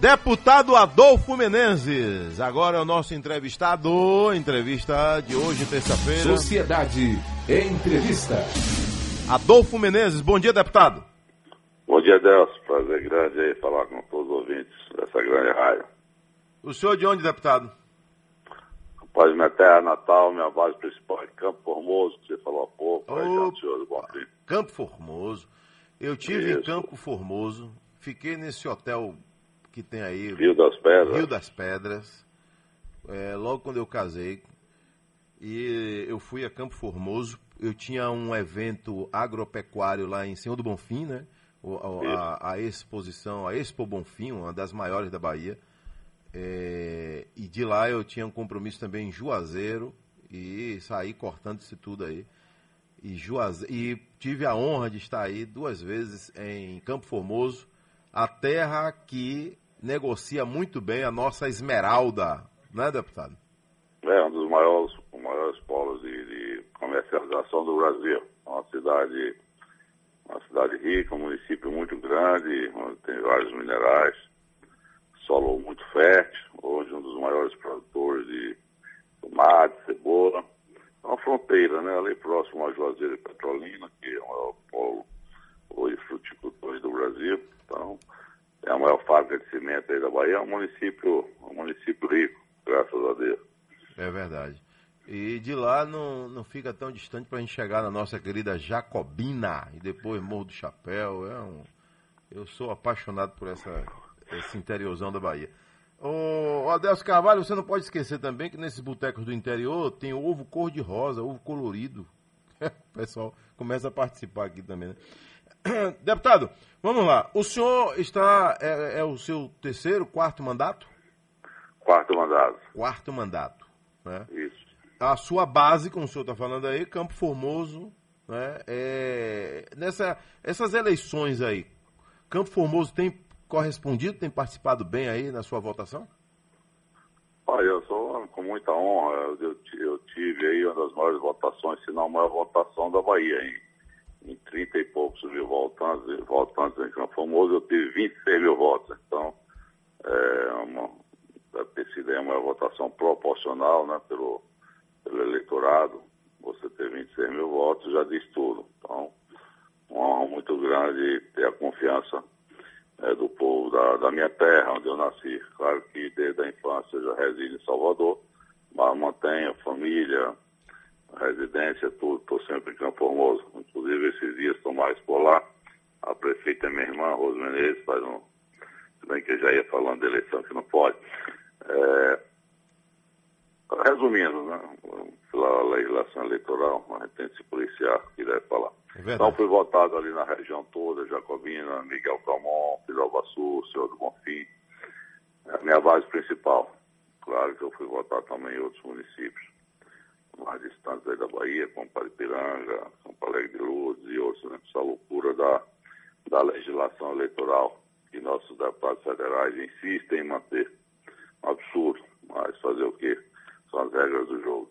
Deputado Adolfo Menezes, agora é o nosso entrevistado, entrevista de hoje, terça-feira. Sociedade Entrevista. Adolfo Menezes, bom dia, deputado. Bom dia, Delcio. Prazer grande aí falar com todos os ouvintes dessa grande rádio. O senhor de onde, deputado? Rapaz, minha terra natal, minha base principal é Campo Formoso, que você falou há pouco, Ô, senhor do Bonfim. Campo Formoso. Eu tive em Isso. Campo Formoso, fiquei nesse hotel que tem aí, Rio das Pedras. Rio das Pedras, é, logo quando eu casei. E eu fui a Campo Formoso. Eu tinha um evento agropecuário lá em Senhor do Bonfim, né? A, a- exposição, a Expo Bonfim, uma das maiores da Bahia. É, e de lá eu tinha um compromisso também em Juazeiro e saí cortando isso tudo aí. E, Juaze... e tive a honra de estar aí duas vezes em Campo Formoso, a terra que negocia muito bem a nossa esmeralda, né, deputado? É um dos maiores, os maiores polos de, de comercialização do Brasil. É Uma cidade, uma cidade rica, um município muito grande, onde tem vários minerais, solo muito fértil, hoje um dos maiores produtores de tomate, cebola. É uma fronteira, né? Ali próximo a Juazeiro e Petrolina, que é o maior polo hoje fruticultores do Brasil. Então, é a maior fábrica de cimento aí da Bahia, é um município, um município rico, graças a Deus. É verdade. E de lá não, não fica tão distante para a gente chegar na nossa querida Jacobina e depois Morro do Chapéu. É um, eu sou apaixonado por essa, esse interiorzão da Bahia. Ô, Adelso Carvalho, você não pode esquecer também que nesses botecos do interior tem ovo cor-de-rosa, ovo colorido. o pessoal começa a participar aqui também, né? Deputado, vamos lá. O senhor está. É, é o seu terceiro, quarto mandato? Quarto mandato, Quarto mandato. Né? isso. a sua base, como o senhor está falando aí, Campo Formoso, né? É, nessa, essas eleições aí, Campo Formoso tem correspondido, tem participado bem aí na sua votação? Olha, eu sou com muita honra. Eu, eu ti- eu tive aí uma das maiores votações, se não a maior votação da Bahia, em, em 30 e poucos mil votantes, votantes em Campo Formoso, eu tive 26 mil votos. Então, é uma, deve ter sido uma votação proporcional né, pelo, pelo eleitorado. Você ter 26 mil votos já diz tudo. Então, uma honra muito grande ter a confiança é, do povo da, da minha terra, onde eu nasci. Claro que desde a infância eu já resido em Salvador, mas mantenho família, residência, tudo. Estou sempre em Campo Formoso. Inclusive, esses dias estou mais por lá. A prefeita é minha irmã, Rose Menezes, faz um... Se bem que eu já ia falando de eleição, que não pode. É, Resumindo, né? Pela legislação eleitoral, a gente tem que se policiar, que deve falar. É. Então fui votado ali na região toda, Jacobina, Miguel Calmon, Pilaubaçu, Senhor do Bonfim. É a minha base principal. Claro que eu fui votar também em outros municípios mais distantes aí da Bahia, como Paripiranga, São Paulo de Lourdes e outros, né? Essa loucura da, da legislação eleitoral que nossos deputados federais insistem em manter. Um absurdo, mas fazer o quê? São as regras do jogo.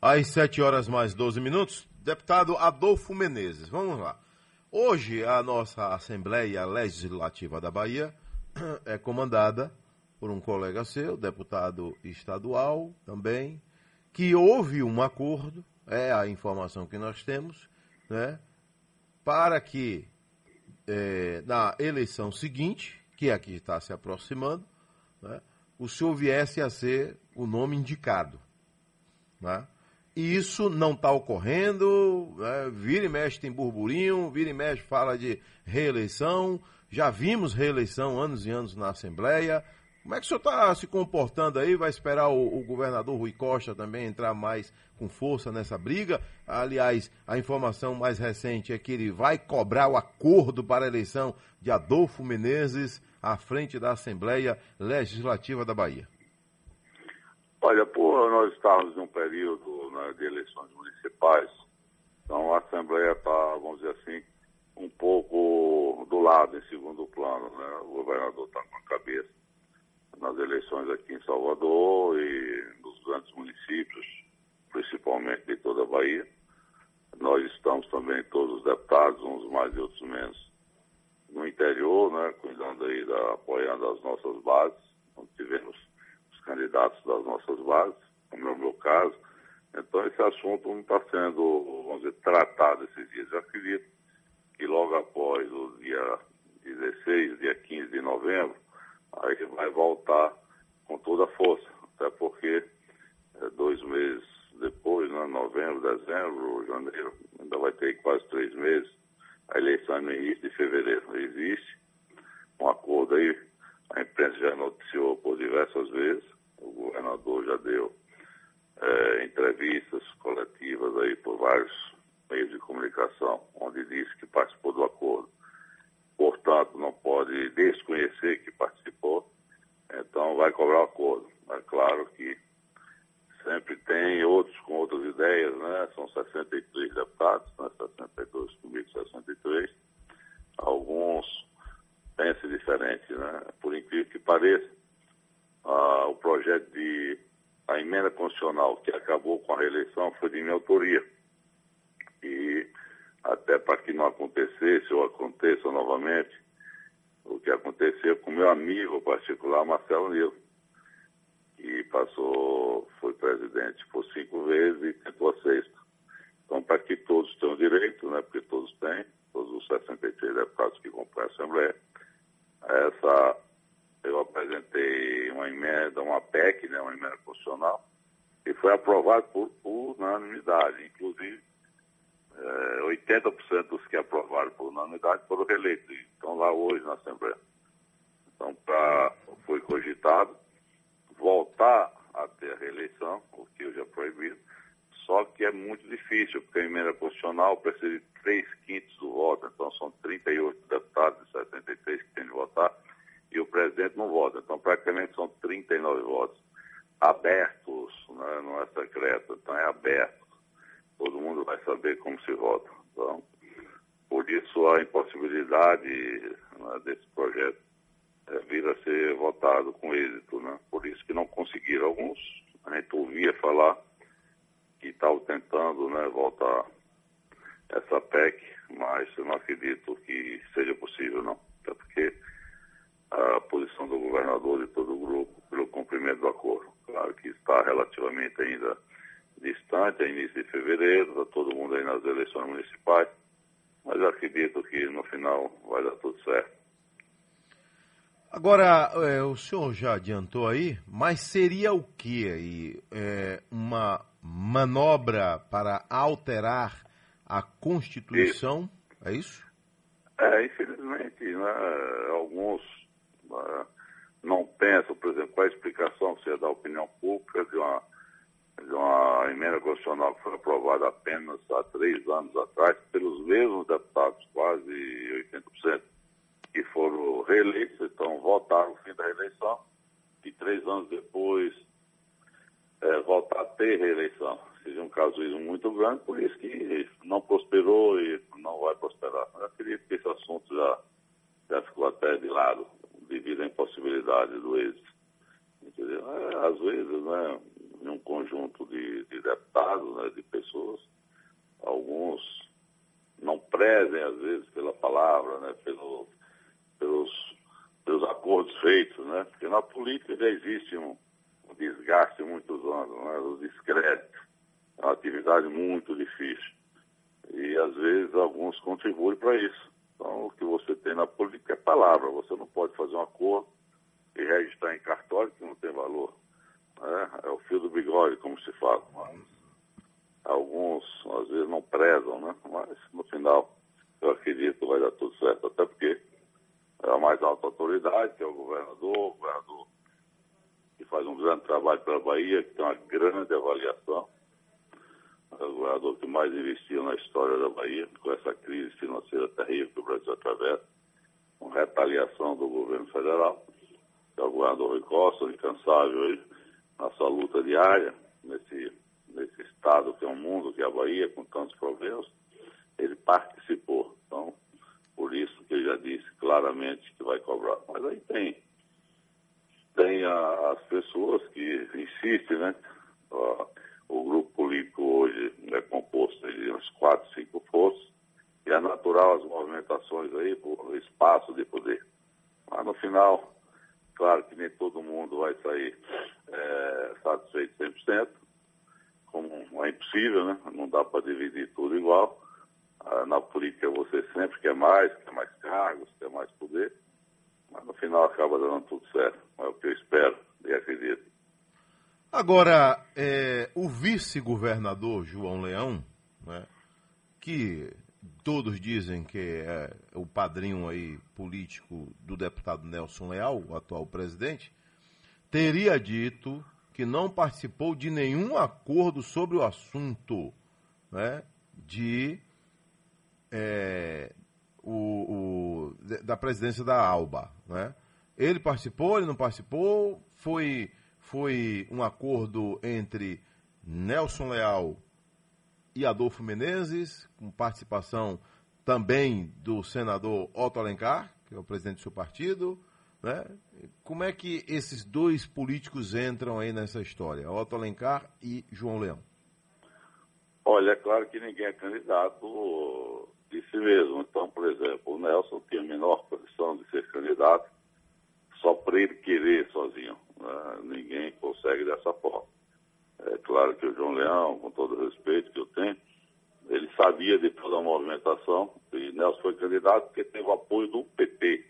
Às 7 horas mais 12 minutos, deputado Adolfo Menezes, vamos lá. Hoje a nossa Assembleia Legislativa da Bahia é comandada por um colega seu, deputado estadual também, que houve um acordo, é a informação que nós temos, né, para que eh, na eleição seguinte, que aqui está se aproximando, né, o senhor viesse a ser o nome indicado. Né? E isso não está ocorrendo, né? vira e mexe tem burburinho, vira e mexe fala de reeleição, já vimos reeleição anos e anos na Assembleia. Como é que o senhor está se comportando aí? Vai esperar o, o governador Rui Costa também entrar mais com força nessa briga? Aliás, a informação mais recente é que ele vai cobrar o acordo para a eleição de Adolfo Menezes à frente da Assembleia Legislativa da Bahia. Olha, por nós estamos num período né, de eleições municipais, então a Assembleia está, vamos dizer assim, um pouco do lado, em segundo plano. Né? O governador está com a cabeça nas eleições aqui em Salvador e nos grandes municípios, principalmente de toda a Bahia. Nós estamos também, todos os deputados, uns mais e outros menos, no interior, né, cuidando aí da, apoiando as nossas bases, então, tivemos os candidatos das nossas bases, como é o meu caso. Então esse assunto não está sendo, vamos dizer, tratado esses dias. Eu acredito que logo após o dia 16, dia 15 de novembro, aí vai voltar com toda a força, até porque é, dois meses depois, né, novembro, dezembro, janeiro, ainda vai ter quase três meses, a eleição é no início de fevereiro. Existe um acordo aí, a imprensa já noticiou por diversas vezes, o governador já deu é, entrevistas coletivas aí por vários meios de comunicação, onde disse que participou do acordo. Portanto, não pode desconhecer que participou, então vai cobrar o acordo. É claro que sempre tem outros com outras ideias, né? São 63 deputados, né? 62 comigo, 63. Alguns pensam diferente, né? Por incrível que pareça, ah, o projeto de a emenda constitucional que acabou com a reeleição foi de minha autoria. E até para que não acontecesse ou aconteça novamente, o que aconteceu com meu amigo particular, Marcelo Nilo que passou, foi presidente por cinco vezes e tentou a sexta. Então, para que todos tenham direito, né, porque todos têm, todos os 63 deputados que compõem a Assembleia, essa, eu apresentei uma emenda, uma PEC, né, uma emenda constitucional, e foi aprovado por unanimidade, inclusive é, 80% dos que aprovaram por unanimidade foram reeleitos, estão lá hoje na Assembleia. Então, pra, foi cogitado voltar a ter a reeleição, o que hoje é proibido, só que é muito difícil, porque a emenda constitucional precisa de 3 quintos do voto, então são 38 deputados e 73 que têm de votar, e o presidente não vota, então praticamente são 39 votos abertos, né? não é secreto, então é aberto. Todo mundo vai saber como se vota. Então, por isso a impossibilidade né, desse projeto vir a ser votado com êxito, né? Por isso que não conseguiram alguns. A gente ouvia falar que estavam tentando né, votar essa PEC, mas eu não acredito que seja possível, não. Até porque a posição do governador e todo o grupo pelo cumprimento do acordo. Claro que está relativamente ainda distante, é início de fevereiro, está todo mundo aí nas eleições municipais, mas acredito que no final vai dar tudo certo. Agora, é, o senhor já adiantou aí, mas seria o que aí? É, uma manobra para alterar a Constituição? É isso? É, infelizmente, né, alguns né, não pensam, por exemplo, qual a explicação que você dá à opinião pública de uma, de uma emenda constitucional que foi aprovada apenas há três anos atrás pelos mesmos deputados, quase 80% que foram reeleitos, então votaram o fim da reeleição, e três anos depois é, voltar a ter reeleição. Seja um casuísmo muito grande, por isso que não prosperou e não vai prosperar. Eu acredito que esse assunto já, já ficou até de lado, devido à impossibilidade do êxito. É, às vezes, né, em um conjunto de, de deputados, né, de pessoas, alguns não prezem, às vezes, pela palavra, né, pelo, pelos, pelos acordos feitos, né? Porque na política já existe um, um desgaste muitos anos, né? O descrédito. É uma atividade muito difícil. E às vezes alguns contribuem para isso. Então o que você tem na política é palavra. Você não pode fazer um acordo e registrar em cartório que não tem valor. Né? É o fio do bigode, como se fala. Mas alguns às vezes não prezam, né? Mas no final eu acredito que vai dar tudo certo. Até porque é a mais alta autoridade, que é o governador, o governador que faz um grande trabalho pela Bahia, que tem uma grande avaliação. O governador que mais investiu na história da Bahia, com essa crise financeira terrível que o Brasil atravessa, com retaliação do governo federal. Que é o governador Rui Costa, incansável aí, na sua luta diária, nesse, nesse estado que é um mundo, que é a Bahia, com tantos problemas, ele participou. Então, por isso que ele já disse claramente que vai cobrar. Mas aí tem, as pessoas que insistem, né? O, o grupo político hoje é composto de uns quatro, cinco forças, e é natural as movimentações aí por espaço de poder. Mas no final, claro que nem todo mundo vai sair é, satisfeito 100%, como é impossível, né? Não dá para dividir tudo igual. Ah, na política você sempre quer mais, quer mais cargos, quer mais poder, mas no final acaba dando tudo certo. Espero e acredito. Agora, é, o vice-governador João Leão, né, que todos dizem que é o padrinho aí político do deputado Nelson Leal, o atual presidente, teria dito que não participou de nenhum acordo sobre o assunto né, de é, o, o, da presidência da ALBA. Né? Ele participou, ele não participou, foi, foi um acordo entre Nelson Leal e Adolfo Menezes, com participação também do senador Otto Alencar, que é o presidente do seu partido. Né? Como é que esses dois políticos entram aí nessa história, Otto Alencar e João Leão? Olha, é claro que ninguém é candidato de si mesmo. Então, por exemplo, o Nelson tem a menor condição de ser candidato só para ele querer sozinho. Né? Ninguém consegue dessa forma. É claro que o João Leão, com todo o respeito que eu tenho, ele sabia de toda a movimentação e Nelson foi candidato porque teve o apoio do PT.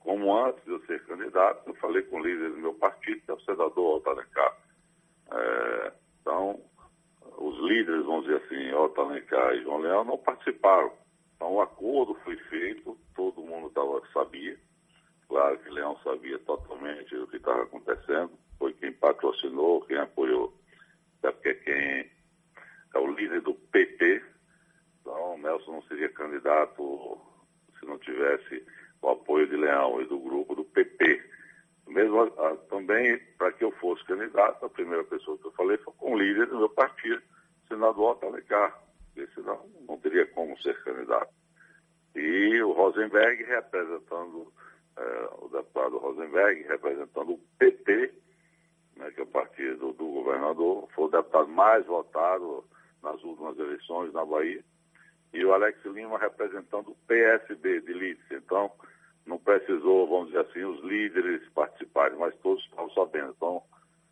Como antes de eu ser candidato, eu falei com o líder do meu partido, que é o senador Altalencar. É, então, os líderes, vamos dizer assim, Otto Alencar e João Leão, não participaram. Então o acordo foi feito, todo mundo tava, sabia. Claro que Leão sabia totalmente o que estava acontecendo, foi quem patrocinou, quem apoiou, até porque quem é o líder do PT, então Nelson não seria candidato se não tivesse o apoio de Leão e do grupo do PP. Mesmo a, também, para que eu fosse candidato, a primeira pessoa que eu falei foi com o líder do meu partido, senador Otto Alencar, porque senão não teria como ser candidato. E o Rosenberg representando, o representando o PT, né, que é o partido do governador, foi o deputado mais votado nas últimas eleições na Bahia, e o Alex Lima representando o PSB de Lídice. Então, não precisou, vamos dizer assim, os líderes participarem, mas todos estavam sabendo. Então,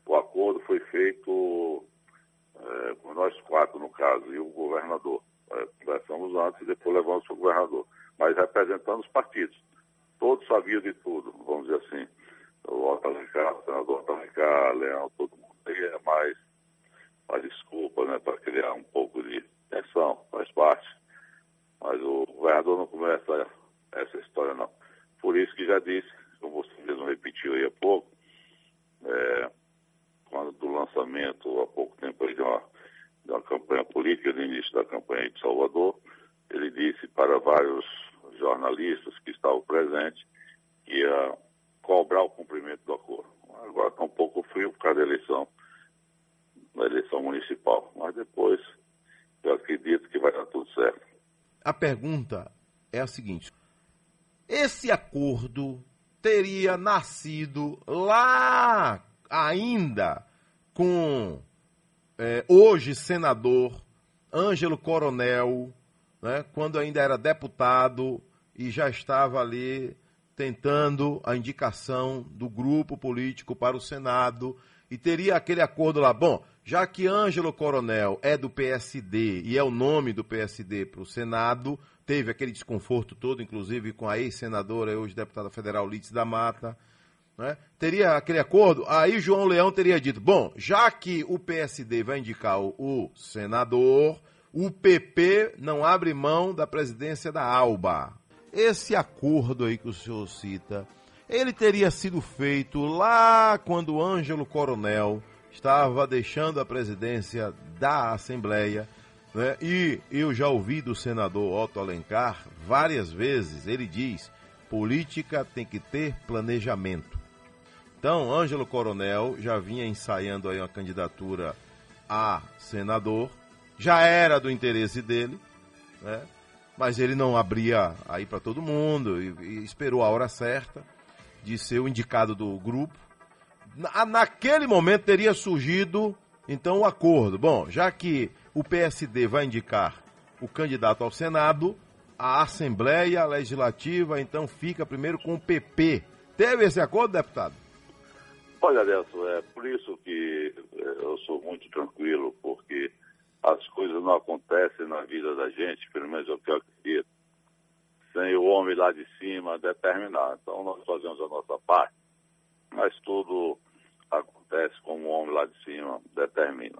o acordo foi feito é, por nós quatro, no caso, e o governador. É, conversamos antes e depois levamos para o governador, mas representando os partidos. Todos sabiam de tudo, vamos dizer assim. O Otto Alencar, o senador Otto Alencar, Leão, todo mundo aí é mais, mais desculpa, né, para criar um pouco de tensão, faz parte. Mas o governador não começa essa história, não. Por isso que já disse, como você mesmo repetiu aí há pouco, é, quando do lançamento, há pouco tempo, aí, de, uma, de uma campanha política, no início da campanha de Salvador, ele disse para vários jornalistas que estavam presentes que ia cobrar o cumprimento do acordo. Agora está um pouco frio por causa da eleição, da eleição municipal. Mas depois eu acredito que vai dar tudo certo. A pergunta é a seguinte: esse acordo teria nascido lá ainda com é, hoje senador Ângelo Coronel, né, quando ainda era deputado e já estava ali tentando a indicação do grupo político para o Senado e teria aquele acordo lá. Bom, já que Ângelo Coronel é do PSD e é o nome do PSD para o Senado, teve aquele desconforto todo, inclusive com a ex-senadora, hoje deputada federal Lídice da Mata, né? teria aquele acordo, aí João Leão teria dito, bom, já que o PSD vai indicar o, o senador, o PP não abre mão da presidência da ALBA. Esse acordo aí que o senhor cita, ele teria sido feito lá quando Ângelo Coronel estava deixando a presidência da Assembleia né? E eu já ouvi do senador Otto Alencar várias vezes, ele diz: política tem que ter planejamento. Então, Ângelo Coronel já vinha ensaiando aí uma candidatura a senador, já era do interesse dele, né? mas ele não abria aí para todo mundo e, e, esperou a hora certa de ser o indicado do grupo. Na, naquele momento teria surgido então o acordo. Bom, já que o PSD vai indicar o candidato ao Senado, a Assembleia Legislativa então fica primeiro com o PP. Teve esse acordo, deputado? Olha, Adelson, é por isso que é, eu sou muito tranquilo, porque as coisas não acontecem na vida da gente, pelo menos é o que eu acredito, sem o homem lá de cima determinar. Então nós fazemos a nossa parte, mas tudo acontece como o homem lá de cima determina.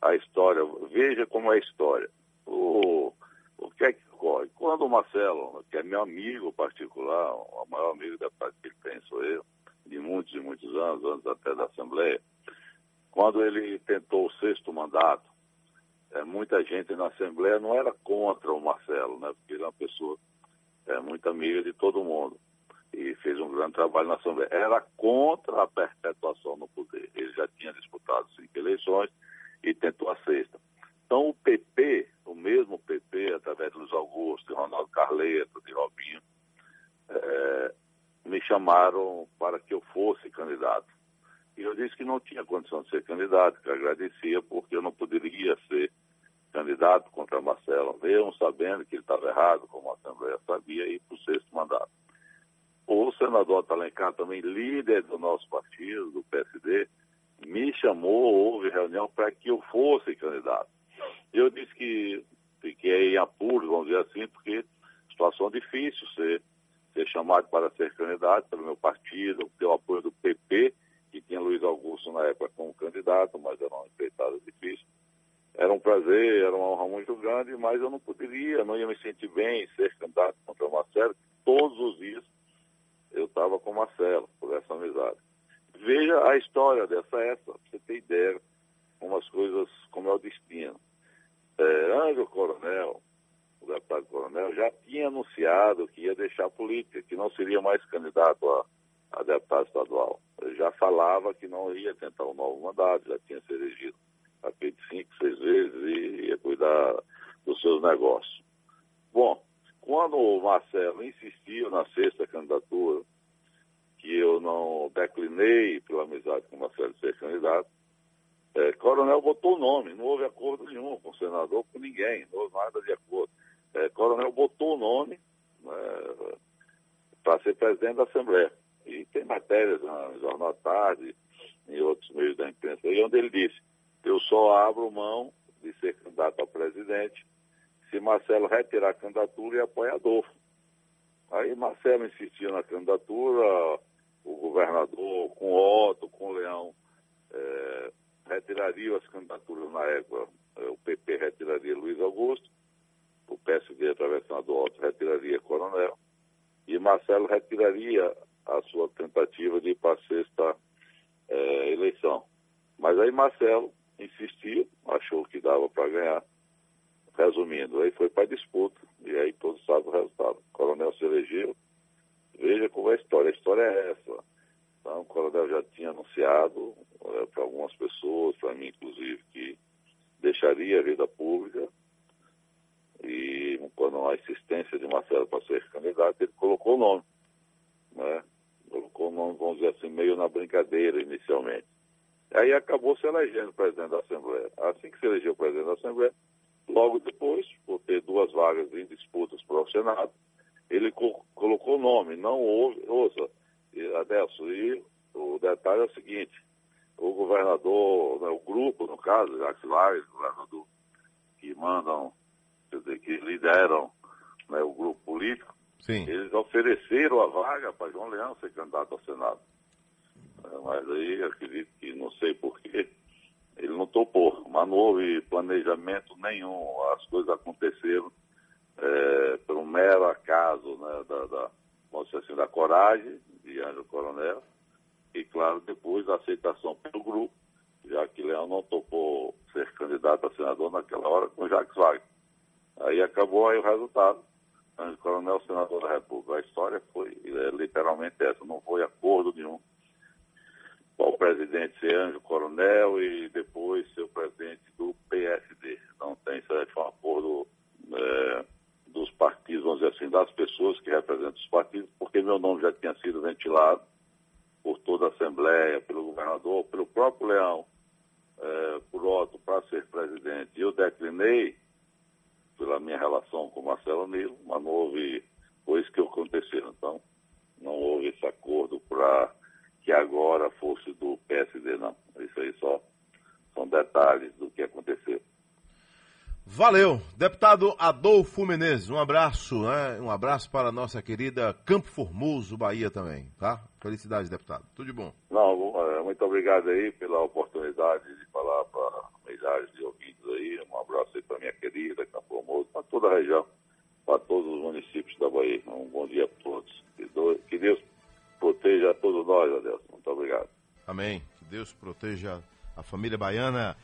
A história, veja como é a história. O, o que é que ocorre? Quando o Marcelo, que é meu amigo particular, o maior amigo da parte que ele tem sou eu, de muitos e muitos anos, antes até da Assembleia, quando ele tentou o sexto mandato, é, muita gente na Assembleia não era contra o Marcelo, né? Porque ele é uma pessoa é, muito amiga de todo mundo e fez um grande trabalho na Assembleia. Era contra a perpetuação no poder. Ele já tinha disputado cinco eleições e tentou a sexta. Então o PP, o mesmo PP, através de Luiz Augusto, de Ronaldo Carleto, de Robinho, é, me chamaram para que eu fosse candidato. E eu disse que não tinha condição de ser candidato, que agradecia, porque eu não poderia ser candidato contra Marcelo, mesmo sabendo que ele estava errado, como a Assembleia sabia, e para o sexto mandato. O também líder do nosso partido, do PSD, me chamou, houve reunião para que eu fosse candidato. Eu disse que fiquei em apuros, vamos dizer assim, porque situação difícil ser ser chamado para ser candidato pelo meu partido, ter o apoio do PP, que tinha Luiz Augusto na época como candidato, mas era uma empreitada difícil. Era um prazer, era uma honra muito grande, mas eu não poderia, não ia me sentir bem ser candidato contra o Marcelo. Todos os dias eu com o Marcelo, por essa amizade. Veja a história dessa essa, para você ter ideia como as coisas, como é o destino. É, Ângelo Coronel, o deputado coronel, já tinha anunciado que ia deixar a política, que não seria mais candidato a, a deputado estadual. Ele já falava que não ia tentar um novo mandato, já tinha se elegido a de cinco, seis vezes e ia cuidar dos seus negócios. Bom, quando o Marcelo insistiu na sexta candidatura, que eu não declinei pela amizade com Marcelo ser candidato, é, Coronel botou o nome, não houve acordo nenhum com o senador, com ninguém, não houve nada de acordo é, Coronel botou o nome né, para ser presidente da Assembleia. E tem matérias no Jornal Tarde, em outros meios da imprensa, aí onde ele disse, eu só abro mão de ser candidato a presidente se Marcelo retirar a candidatura e apoiar Adolfo. Aí Marcelo insistiu na candidatura, governador com Otto, com Leão, é, retiraria as candidaturas na época, é, o PP retiraria Luiz Augusto, o PSD, através do Otto, retiraria Coronel, e Marcelo retiraria a sua tentativa de ir para a sexta é, eleição. Mas aí Marcelo insistiu, achou que dava para ganhar. Resumindo, aí foi para a disputa, e aí todos sabem o resultado. O coronel se elegeu. Veja como é a história. A história é essa. Coronel já tinha anunciado é, para algumas pessoas, para mim inclusive, que deixaria a vida pública, e quando a insistência de Marcelo para ser candidato, ele colocou o nome. Né? Colocou o nome, vamos dizer assim, meio na brincadeira inicialmente. Aí acabou se elegendo presidente da Assembleia. Assim que se elegeu presidente da Assembleia, logo depois, por ter duas vagas em disputas para o Senado, ele co colocou o nome. Não houve, ouça, Adelso, e detalhe é o seguinte, o governador, né, o grupo, no caso, Jacques Lares, governador, que mandam quer dizer, que lideram né, o grupo político, Sim. eles ofereceram a vaga para João Leão ser candidato ao Senado. É, mas aí acredito que não sei porquê, ele não topou, mas não houve planejamento nenhum, as coisas aconteceram é, por um mero acaso né, da, da, assim, da coragem de Ângelo Coronel e, claro, depois da aceitação pelo grupo, já que Leão não topou ser candidato a senador naquela hora com Jacques Wagner. Aí acabou aí o resultado. O coronel senador da República. A história foi é, literalmente essa, não foi acordo nenhum. O presidente ser anjo coronel e depois ser o presidente do PSD. Não tem, isso é um acordo é, dos partidos, vamos dizer assim, das pessoas que representam os partidos, porque meu nome já tinha sido ventilado por toda a Assembleia, pelo governador, pelo próprio Leão, é, por Otto, para ser presidente. Eu declinei, pela minha relação com Marcelo Nilo, mas não houve coisas que aconteceram. Então, não houve esse acordo para que agora fosse do PSD, não. Isso aí só são detalhes do que aconteceu. Valeu. Deputado Adolfo Menezes, um abraço, né? Um abraço para a nossa querida Campo Formoso, Bahia também, tá? Felicidades, deputado. Tudo de bom. Não, é, muito obrigado aí pela oportunidade de falar para milhares de ouvintes aí. Um abraço aí para minha querida Campo Formoso, para toda a região, para todos os municípios da Bahia. Um bom dia a todos. Que Deus proteja a todos nós, Adelson. Muito obrigado. Amém. Que Deus proteja a família baiana.